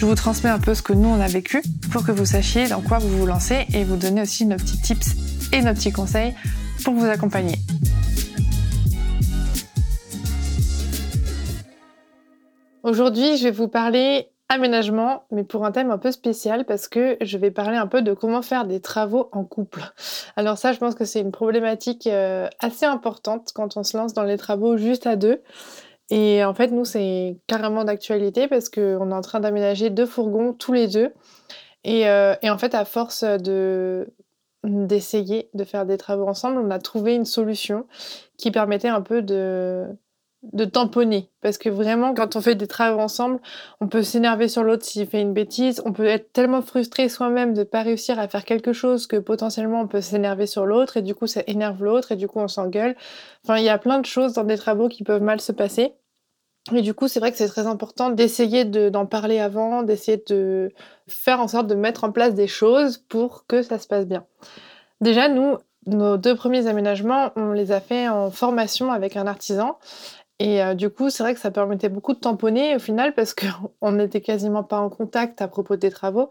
Je vous transmets un peu ce que nous on a vécu pour que vous sachiez dans quoi vous vous lancez et vous donner aussi nos petits tips et nos petits conseils pour vous accompagner. Aujourd'hui, je vais vous parler aménagement, mais pour un thème un peu spécial parce que je vais parler un peu de comment faire des travaux en couple. Alors ça, je pense que c'est une problématique euh, assez importante quand on se lance dans les travaux juste à deux. Et en fait, nous, c'est carrément d'actualité parce qu'on est en train d'aménager deux fourgons tous les deux. Et, euh, et en fait, à force de d'essayer de faire des travaux ensemble, on a trouvé une solution qui permettait un peu de de tamponner. Parce que vraiment, quand on fait des travaux ensemble, on peut s'énerver sur l'autre s'il fait une bêtise. On peut être tellement frustré soi-même de ne pas réussir à faire quelque chose que potentiellement on peut s'énerver sur l'autre et du coup ça énerve l'autre et du coup on s'engueule. Enfin, il y a plein de choses dans des travaux qui peuvent mal se passer. Et du coup, c'est vrai que c'est très important d'essayer d'en parler avant, d'essayer de faire en sorte de mettre en place des choses pour que ça se passe bien. Déjà, nous, nos deux premiers aménagements, on les a fait en formation avec un artisan. Et euh, du coup, c'est vrai que ça permettait beaucoup de tamponner au final parce qu'on n'était quasiment pas en contact à propos des travaux.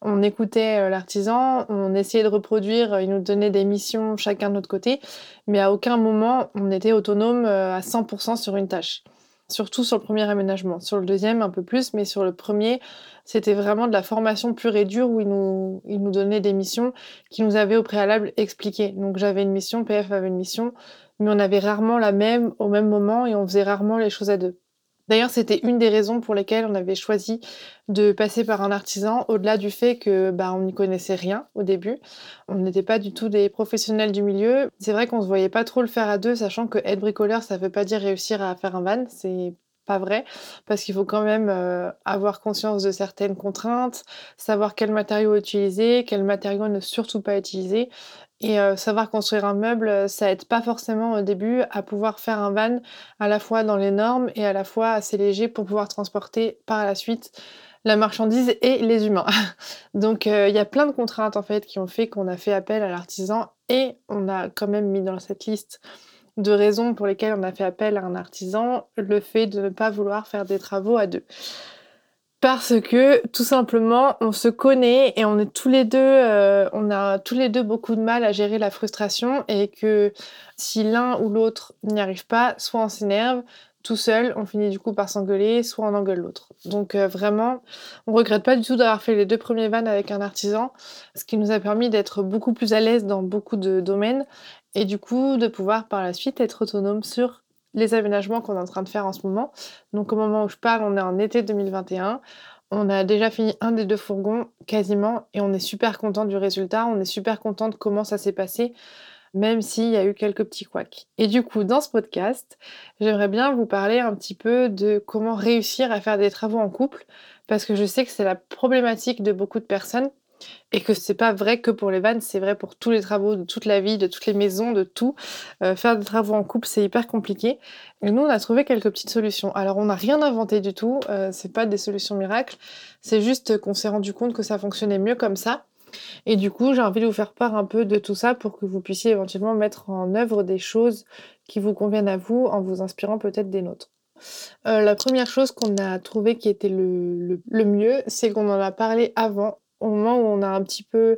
On écoutait euh, l'artisan, on essayait de reproduire, il nous donnait des missions chacun de notre côté, mais à aucun moment on était autonome euh, à 100% sur une tâche. Surtout sur le premier aménagement. Sur le deuxième, un peu plus, mais sur le premier, c'était vraiment de la formation pure et dure où il nous, il nous donnait des missions qui nous avaient au préalable expliquées. Donc j'avais une mission, PF avait une mission mais on avait rarement la même au même moment et on faisait rarement les choses à deux. D'ailleurs, c'était une des raisons pour lesquelles on avait choisi de passer par un artisan, au-delà du fait que bah, on n'y connaissait rien au début. On n'était pas du tout des professionnels du milieu. C'est vrai qu'on se voyait pas trop le faire à deux, sachant que être bricoleur, ça veut pas dire réussir à faire un van. C'est pas vrai, parce qu'il faut quand même euh, avoir conscience de certaines contraintes, savoir quel matériau utiliser, quel matériau ne surtout pas utiliser, et euh, savoir construire un meuble, euh, ça aide pas forcément au début à pouvoir faire un van à la fois dans les normes et à la fois assez léger pour pouvoir transporter par la suite la marchandise et les humains. Donc il y a plein de contraintes en fait qui ont fait qu'on a fait appel à l'artisan et on a quand même mis dans cette liste de raisons pour lesquelles on a fait appel à un artisan le fait de ne pas vouloir faire des travaux à deux. Parce que tout simplement, on se connaît et euh, on a tous les deux beaucoup de mal à gérer la frustration et que si l'un ou l'autre n'y arrive pas, soit on s'énerve tout seul, on finit du coup par s'engueuler, soit on engueule l'autre. Donc euh, vraiment, on regrette pas du tout d'avoir fait les deux premiers vannes avec un artisan, ce qui nous a permis d'être beaucoup plus à l'aise dans beaucoup de domaines et du coup de pouvoir par la suite être autonome sur les aménagements qu'on est en train de faire en ce moment. Donc au moment où je parle, on est en été 2021. On a déjà fini un des deux fourgons quasiment et on est super content du résultat. On est super content de comment ça s'est passé, même s'il y a eu quelques petits couacs. Et du coup, dans ce podcast, j'aimerais bien vous parler un petit peu de comment réussir à faire des travaux en couple parce que je sais que c'est la problématique de beaucoup de personnes et que c'est pas vrai que pour les vannes, c'est vrai pour tous les travaux de toute la vie, de toutes les maisons, de tout. Euh, faire des travaux en couple, c'est hyper compliqué. Et nous, on a trouvé quelques petites solutions. Alors, on n'a rien inventé du tout. Euh, c'est pas des solutions miracles. C'est juste qu'on s'est rendu compte que ça fonctionnait mieux comme ça. Et du coup, j'ai envie de vous faire part un peu de tout ça pour que vous puissiez éventuellement mettre en œuvre des choses qui vous conviennent à vous en vous inspirant peut-être des nôtres. Euh, la première chose qu'on a trouvé qui était le mieux, c'est qu'on en a parlé avant, au moment où on a un petit peu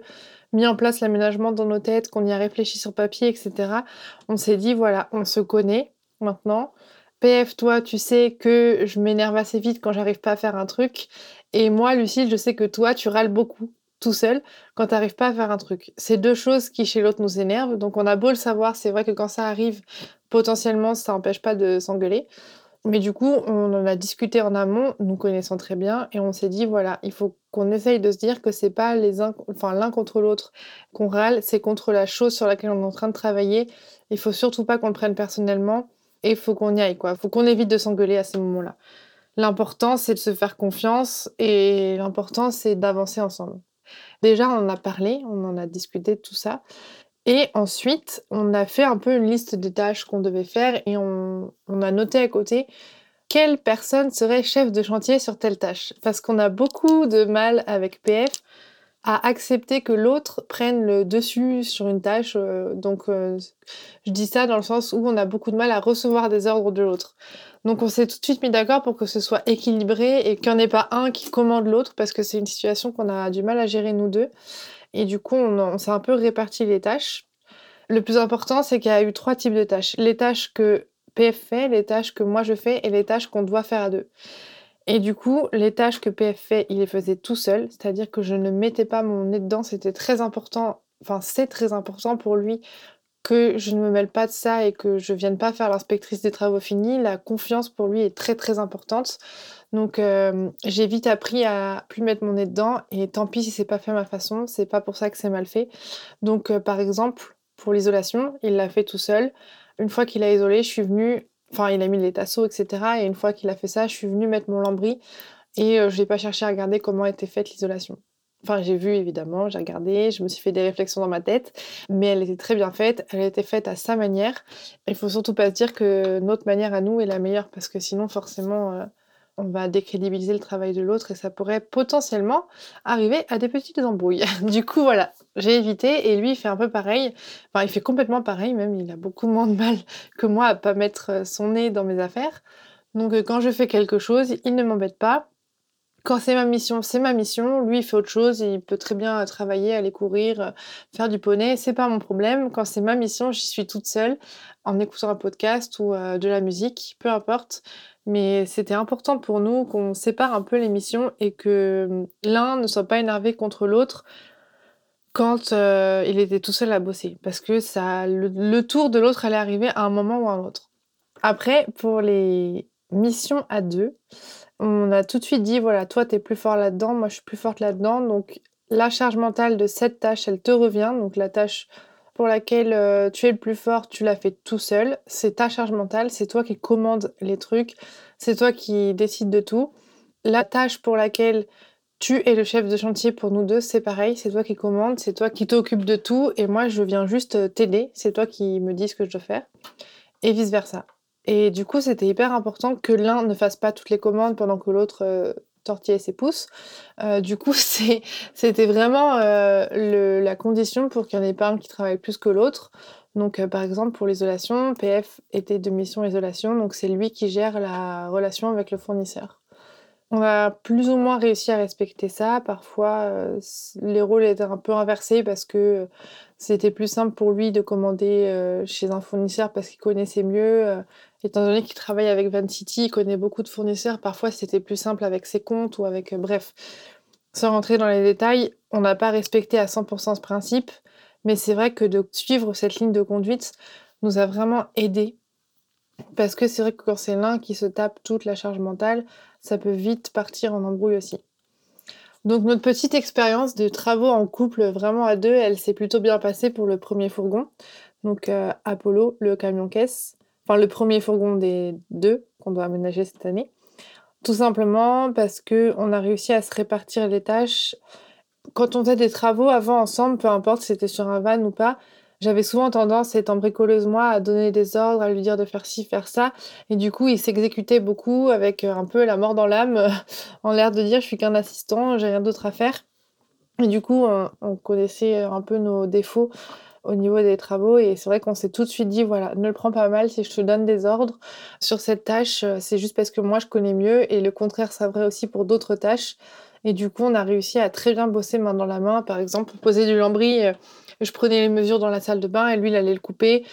mis en place l'aménagement dans nos têtes, qu'on y a réfléchi sur papier, etc. On s'est dit, voilà, on se connaît maintenant. PF, toi, tu sais que je m'énerve assez vite quand j'arrive pas à faire un truc. Et moi, Lucille, je sais que toi, tu râles beaucoup tout seul quand tu n'arrives pas à faire un truc. C'est deux choses qui chez l'autre nous énervent. Donc on a beau le savoir, c'est vrai que quand ça arrive, potentiellement, ça n'empêche pas de s'engueuler. Mais du coup, on en a discuté en amont, nous connaissant très bien, et on s'est dit voilà, il faut qu'on essaye de se dire que c'est pas les enfin l'un contre l'autre qu'on râle, c'est contre la chose sur laquelle on est en train de travailler. Il faut surtout pas qu'on le prenne personnellement, et il faut qu'on y aille quoi. Il faut qu'on évite de s'engueuler à ces moments-là. L'important c'est de se faire confiance, et l'important c'est d'avancer ensemble. Déjà, on en a parlé, on en a discuté de tout ça. Et ensuite, on a fait un peu une liste des tâches qu'on devait faire et on, a noté à côté quelle personne serait chef de chantier sur telle tâche. Parce qu'on a beaucoup de mal avec PF à accepter que l'autre prenne le dessus sur une tâche. Euh, donc, euh, je dis ça dans le sens où on a beaucoup de mal à recevoir des ordres de l'autre. Donc, on s'est tout de suite mis d'accord pour que ce soit équilibré et qu'il n'y en ait pas un qui commande l'autre parce que c'est une situation qu'on a du mal à gérer nous deux. Et du coup, on, s'est un peu réparti les tâches. Le plus important, c'est qu'il y a eu trois types de tâches. Les tâches que PF fait, les tâches que moi je fais et les tâches qu'on doit faire à deux. Et du coup, les tâches que PF fait, il les faisait tout seul, c'est-à-dire que je ne mettais pas mon nez dedans, c'était très important, enfin c'est très important pour lui que je ne me mêle pas de ça et que je vienne pas faire l'inspectrice des travaux finis. La confiance pour lui est très très importante. Donc euh, j'ai vite appris à plus mettre mon nez dedans et tant pis si c'est pas fait à ma façon, c'est pas pour ça que c'est mal fait. Donc euh, par exemple, pour l'isolation, il l'a fait tout seul. Une fois qu'il a isolé, je suis venue Enfin, il a mis les tasseaux, etc. Et une fois qu'il a fait ça, je suis venue mettre mon lambris et euh, je n'ai pas cherché à regarder comment était faite l'isolation. Enfin, j'ai vu évidemment, j'ai regardé, je me suis fait des réflexions dans ma tête, mais elle était très bien faite, elle était faite à sa manière. Il faut surtout pas se dire que notre manière à nous est la meilleure parce que sinon, forcément, euh, on va décrédibiliser le travail de l'autre et ça pourrait potentiellement arriver à des petites embrouilles. du coup, voilà, j'ai évité et lui, il fait un peu pareil. Enfin, il fait complètement pareil, même il a beaucoup moins de mal que moi à pas mettre son nez dans mes affaires. Donc, euh, quand je fais quelque chose, il ne m'embête pas. Quand c'est ma mission, c'est ma mission. Lui, il fait autre chose. Il peut très bien euh, travailler, aller courir, faire du poney. C'est pas mon problème. Quand c'est ma mission, j'y suis toute seule en écoutant un podcast ou de la musique, peu importe. Mais c'était important pour nous qu'on sépare un peu les missions et que hum, l'un ne soit pas énervé contre l'autre quand euh, il était tout seul à bosser. Parce que ça, le, tour de l'autre allait arriver à un moment ou à un autre. Après, pour les missions à deux, on a tout de suite dit voilà, toi, tu es plus fort là-dedans, moi, je suis plus forte là-dedans. Donc, la charge mentale de cette tâche, elle te revient. Donc, la tâche pour laquelle euh, tu es le plus fort, tu l'as fait tout seul. C'est ta charge mentale, c'est toi qui commandes les trucs, c'est toi qui décides de tout. La tâche pour laquelle tu es le chef de chantier pour nous deux, c'est pareil, c'est toi qui commandes, c'est toi qui t'occupes de tout, et moi je viens juste t'aider, c'est toi qui me dis ce que je dois faire, et vice versa. Et du coup, c'était hyper important que l'un ne fasse pas toutes les commandes pendant que l'autre euh, tortiller ses pouces. Euh, du coup, c'était vraiment euh, la condition pour qu'il n'y en ait pas un qui travaille plus que l'autre. Donc, par exemple, pour l'isolation, PF était de mission isolation, donc c'est lui qui gère la relation avec le fournisseur. On a plus ou moins réussi à respecter ça. Parfois, les rôles étaient un peu inversés parce que c'était plus simple pour lui de commander chez un fournisseur parce qu'il connaissait mieux Étant donné qu'il travaille avec Van City, il connaît beaucoup de fournisseurs, parfois c'était plus simple avec ses comptes ou avec... Euh, bref, sans rentrer dans les détails, on n'a pas respecté à 100% ce principe, mais c'est vrai que de suivre cette ligne de conduite nous a vraiment aidé. Parce que c'est vrai que quand c'est l'un qui se tape toute la charge mentale, ça peut vite partir en embrouille aussi. Donc notre petite expérience de travaux en couple vraiment à deux, elle s'est plutôt bien passée pour le premier fourgon. Donc euh, Apollo, le camion caisse enfin le premier fourgon des deux qu'on doit aménager cette année. Tout simplement parce que on a réussi à se répartir les tâches. Quand on faisait des travaux avant ensemble, peu importe si c'était sur un van ou pas, j'avais souvent tendance, étant bricoleuse moi, à donner des ordres, à lui dire de faire ci, faire ça. Et du coup, il s'exécutait beaucoup avec un peu la mort dans l'âme, en l'air de dire je suis qu'un assistant, j'ai rien d'autre à faire. Et du coup, on, connaissait un peu nos défauts au niveau des travaux et c'est vrai qu'on s'est tout de suite dit voilà, ne le prends pas mal si je te donne des ordres sur cette tâche, c'est juste parce que moi je connais mieux et le contraire ça vrai aussi pour d'autres tâches. Et du coup, on a réussi à très bien bosser main dans la main. Par exemple, poser du lambris, euh, je prenais les mesures dans la salle de bain et lui, il allait le couper.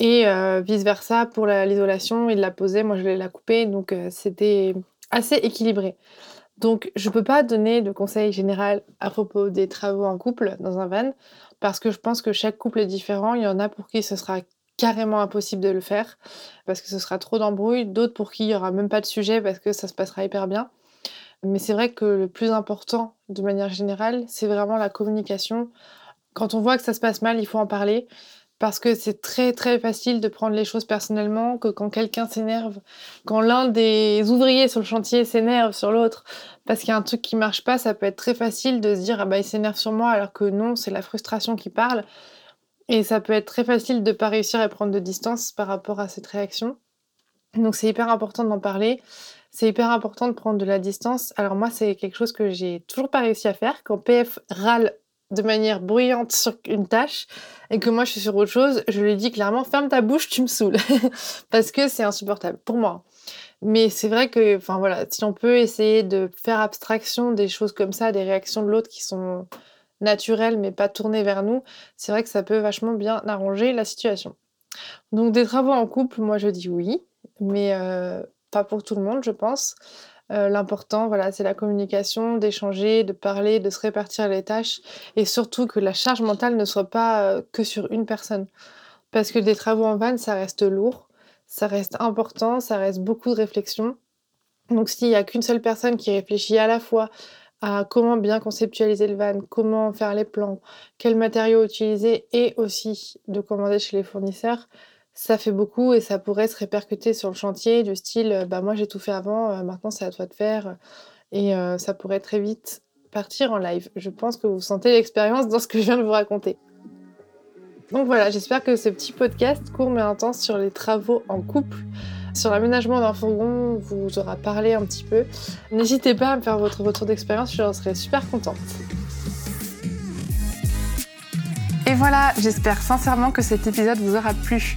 Et euh, vice-versa, pour l'isolation, il la posait, moi, je l'ai la couper. Donc, euh, c'était assez équilibré. Donc, je ne peux pas donner de conseil général à propos des travaux en couple dans un van, parce que je pense que chaque couple est différent. Il y en a pour qui ce sera carrément impossible de le faire, parce que ce sera trop d'embrouilles. D'autres pour qui il n'y aura même pas de sujet, parce que ça se passera hyper bien. Mais c'est vrai que le plus important, de manière générale, c'est vraiment la communication. Quand on voit que ça se passe mal, il faut en parler. Parce que c'est très très facile de prendre les choses personnellement, que quand quelqu'un s'énerve, quand l'un des ouvriers sur le chantier s'énerve sur l'autre, parce qu'il y a un truc qui marche pas, ça peut être très facile de se dire ah bah il s'énerve sur moi alors que non, c'est la frustration qui parle. Et ça peut être très facile de pas réussir à prendre de distance par rapport à cette réaction. Donc c'est hyper important d'en parler. C'est hyper important de prendre de la distance. Alors moi, c'est quelque chose que j'ai toujours pas réussi à faire. Quand PF râle de manière bruyante sur une tâche et que moi je suis sur autre chose, je lui dis clairement ferme ta bouche, tu me saoules parce que c'est insupportable pour moi. Mais c'est vrai que enfin voilà, si on peut essayer de faire abstraction des choses comme ça, des réactions de l'autre qui sont naturelles mais pas tournées vers nous, c'est vrai que ça peut vachement bien arranger la situation. Donc des travaux en couple, moi je dis oui, mais euh, pas pour tout le monde, je pense. Euh, l'important, voilà, c'est la communication, d'échanger, de parler, de se répartir les tâches et surtout que la charge mentale ne soit pas euh, que sur une personne. Parce que des travaux en van, ça reste lourd, ça reste important, ça reste beaucoup de réflexion. Donc s'il n'y a qu'une seule personne qui réfléchit à la fois à comment bien conceptualiser le van, comment faire les plans, quels matériaux utiliser et aussi de commander chez les fournisseurs, ça fait beaucoup et ça pourrait se répercuter sur le chantier du style euh, bah moi j'ai tout fait avant, euh, maintenant c'est à toi de faire et euh, ça pourrait très vite partir en live. Je pense que vous sentez l'expérience dans ce que je viens de vous raconter. Donc voilà, j'espère que ce petit podcast court mais intense sur les travaux en couple, sur l'aménagement d'un fourgon vous aura parlé un petit peu. N'hésitez pas à me faire votre retour d'expérience, je serais super contente. Et voilà, j'espère sincèrement que cet épisode vous aura plu.